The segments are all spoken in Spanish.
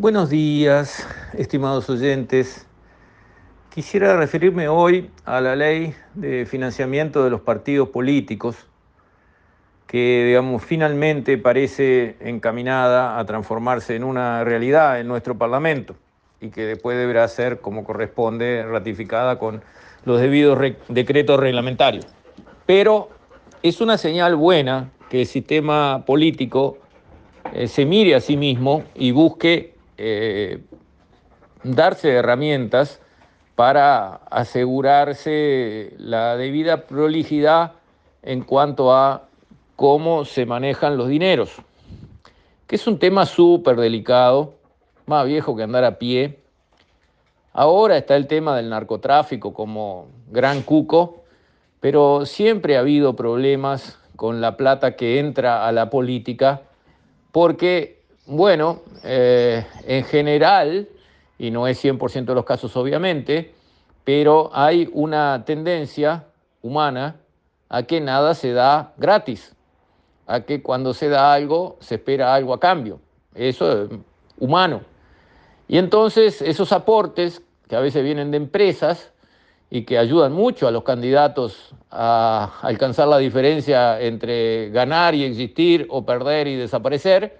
Buenos días, estimados oyentes. Quisiera referirme hoy a la ley de financiamiento de los partidos políticos, que digamos finalmente parece encaminada a transformarse en una realidad en nuestro Parlamento y que después deberá ser, como corresponde, ratificada con los debidos decretos reglamentarios. Pero es una señal buena que el sistema político eh, se mire a sí mismo y busque eh, darse herramientas para asegurarse la debida prolijidad en cuanto a cómo se manejan los dineros, que es un tema súper delicado, más viejo que andar a pie. Ahora está el tema del narcotráfico como gran cuco, pero siempre ha habido problemas con la plata que entra a la política, porque bueno, eh, en general, y no es 100% de los casos obviamente, pero hay una tendencia humana a que nada se da gratis, a que cuando se da algo se espera algo a cambio. Eso es humano. Y entonces esos aportes que a veces vienen de empresas y que ayudan mucho a los candidatos a alcanzar la diferencia entre ganar y existir o perder y desaparecer,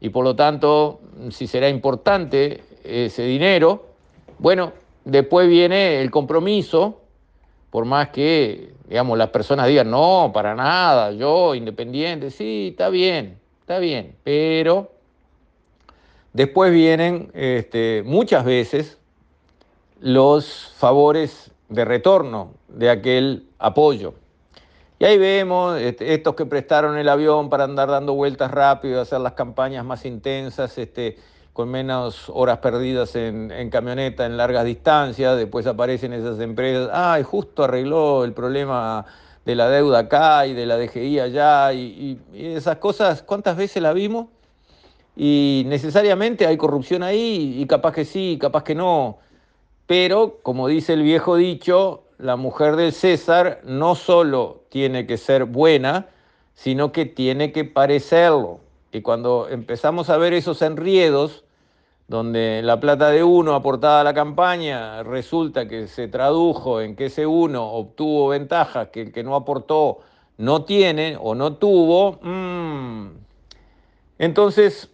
y por lo tanto, si será importante ese dinero, bueno, después viene el compromiso, por más que, digamos, las personas digan, no, para nada, yo independiente, sí, está bien, está bien, pero después vienen este, muchas veces los favores de retorno de aquel apoyo. Y ahí vemos este, estos que prestaron el avión para andar dando vueltas rápido, hacer las campañas más intensas, este, con menos horas perdidas en, camioneta, en largas distancias, después aparecen esas empresas, ay, justo arregló el problema de la deuda acá y de la DGI allá, y, y esas cosas, ¿cuántas veces la vimos? Y necesariamente hay corrupción ahí, y capaz que sí, capaz que no, pero como dice el viejo dicho, la mujer del César no solo tiene que ser buena, sino que tiene que parecerlo. Y cuando empezamos a ver esos enriedos, donde la plata de uno aportada a la campaña resulta que se tradujo en que ese uno obtuvo ventajas que el que no aportó no tiene o no tuvo, mm, entonces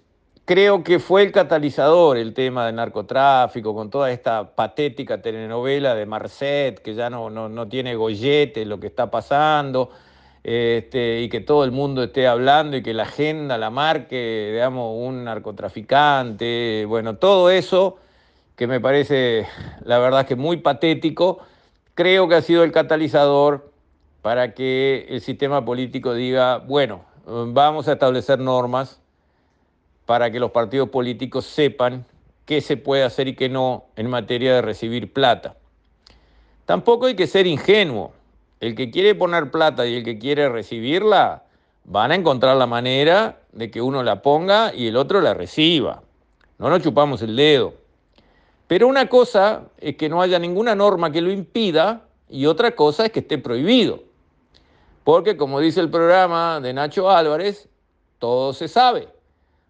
Creo que fue el catalizador el tema del narcotráfico, con toda esta patética telenovela de Marcet, que ya no, no, tiene gollete lo que está pasando, este, y que todo el mundo esté hablando y que la agenda la marque, digamos, un narcotraficante, bueno, todo eso que me parece, la verdad, que muy patético, creo que ha sido el catalizador para que el sistema político diga, bueno, vamos a establecer normas para que los partidos políticos sepan qué se puede hacer y qué no en materia de recibir plata. Tampoco hay que ser ingenuo. El que quiere poner plata y el que quiere recibirla van a encontrar la manera de que uno la ponga y el otro la reciba. No nos chupamos el dedo. Pero una cosa es que no haya ninguna norma que lo impida y otra cosa es que esté prohibido. Porque como dice el programa de Nacho Álvarez, todo se sabe.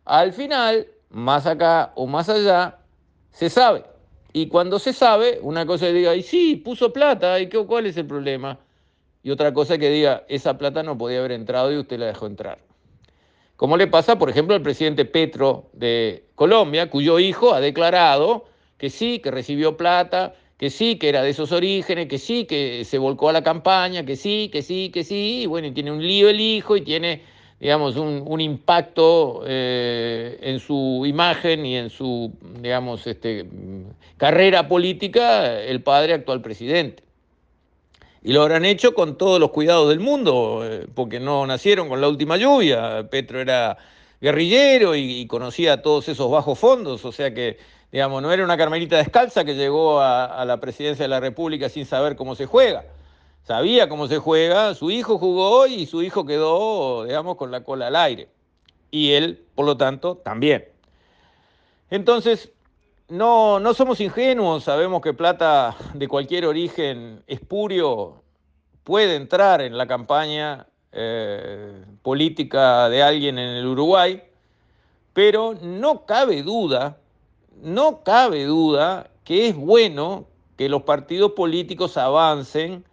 Al final, más acá o más allá, se sabe. Y cuando se sabe, una cosa es diga, y sí, puso plata, ¿y qué, cuál es el problema? Y otra cosa que diga, esa plata no podía haber entrado y usted la dejó entrar. Como le pasa, por ejemplo, al presidente Petro de Colombia, cuyo hijo ha declarado que sí, que recibió plata, que sí, que era de esos orígenes, que sí, que se volcó a la campaña, que sí, que sí, que sí, y bueno, y tiene un lío el hijo y tiene digamos, un, impacto eh, en su imagen y en su, digamos, este, carrera política el padre actual presidente. Y lo habrán hecho con todos los cuidados del mundo, eh, porque no nacieron con la última lluvia. Petro era guerrillero y, conocía todos esos bajos fondos, o sea que, digamos, no era una carmelita descalza que llegó a la presidencia de la República sin saber cómo se juega sabía cómo se juega, su hijo jugó y su hijo quedó, digamos, con la cola al aire. Y él, por lo tanto, también. Entonces, no, no somos ingenuos, sabemos que plata de cualquier origen espurio puede entrar en la campaña eh, política de alguien en el Uruguay, pero no cabe duda no cabe duda que es bueno que los partidos políticos avancen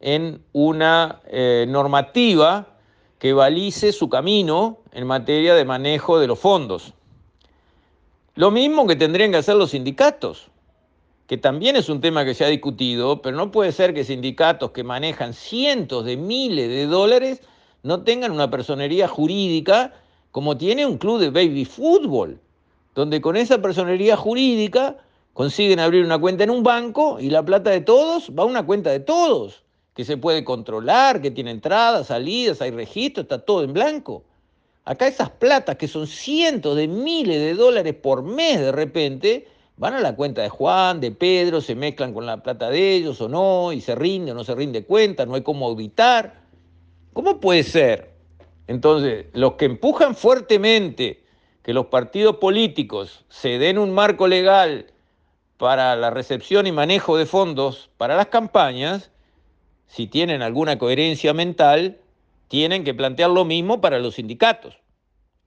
en una eh, normativa que balice su camino en materia de manejo de los fondos. Lo mismo que tendrían que hacer los sindicatos, que también es un tema que se ha discutido, pero no puede ser que sindicatos que manejan cientos de miles de dólares no tengan una personería jurídica como tiene un club de baby fútbol, donde con esa personería jurídica consiguen abrir una cuenta en un banco y la plata de todos va a una cuenta de todos que se puede controlar, que tiene entradas, salidas, hay registro, está todo en blanco. Acá esas platas que son cientos de miles de dólares por mes de repente, van a la cuenta de Juan, de Pedro, se mezclan con la plata de ellos o no, y se rinde o no se rinde cuenta, no hay cómo auditar. ¿Cómo puede ser? Entonces, los que empujan fuertemente que los partidos políticos se den un marco legal para la recepción y manejo de fondos para las campañas, si tienen alguna coherencia mental, tienen que plantear lo mismo para los sindicatos.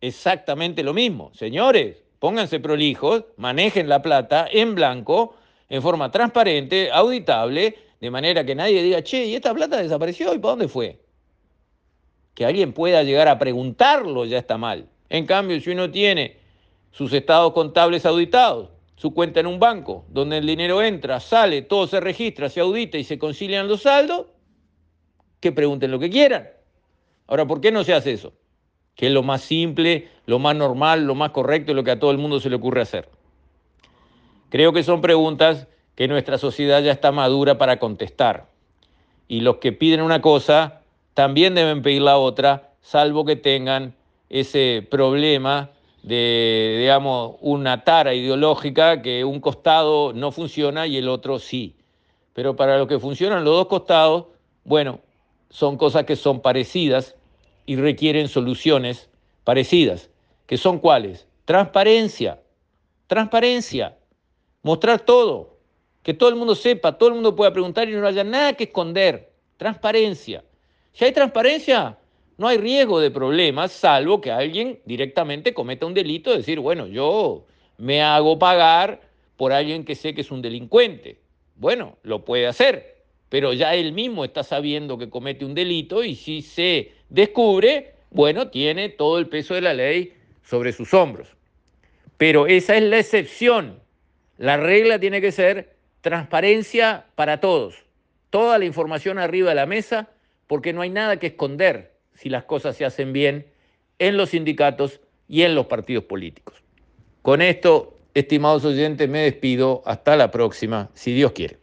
Exactamente lo mismo. Señores, pónganse prolijos, manejen la plata en blanco, en forma transparente, auditable, de manera que nadie diga, che, ¿y esta plata desapareció? ¿Y para dónde fue? Que alguien pueda llegar a preguntarlo ya está mal. En cambio, si uno tiene sus estados contables auditados, su cuenta en un banco, donde el dinero entra, sale, todo se registra, se audita y se concilian los saldos, que pregunten lo que quieran. Ahora, ¿por qué no se hace eso? Que es lo más simple, lo más normal, lo más correcto lo que a todo el mundo se le ocurre hacer. Creo que son preguntas que nuestra sociedad ya está madura para contestar. Y los que piden una cosa también deben pedir la otra, salvo que tengan ese problema de, digamos, una tara ideológica que un costado no funciona y el otro sí. Pero para los que funcionan los dos costados, bueno, son cosas que son parecidas y requieren soluciones parecidas. ¿Que son cuáles? Transparencia, transparencia, mostrar todo, que todo el mundo sepa, todo el mundo pueda preguntar y no haya nada que esconder. Transparencia. Si hay transparencia, no hay riesgo de problemas, salvo que alguien directamente cometa un delito, decir, bueno, yo me hago pagar por alguien que sé que es un delincuente. Bueno, lo puede hacer, pero ya él mismo está sabiendo que comete un delito y si se descubre, bueno, tiene todo el peso de la ley sobre sus hombros. Pero esa es la excepción. La regla tiene que ser transparencia para todos. Toda la información arriba de la mesa, porque no hay nada que esconder si las cosas se hacen bien en los sindicatos y en los partidos políticos. Con esto, estimados oyentes, me despido. Hasta la próxima, si Dios quiere.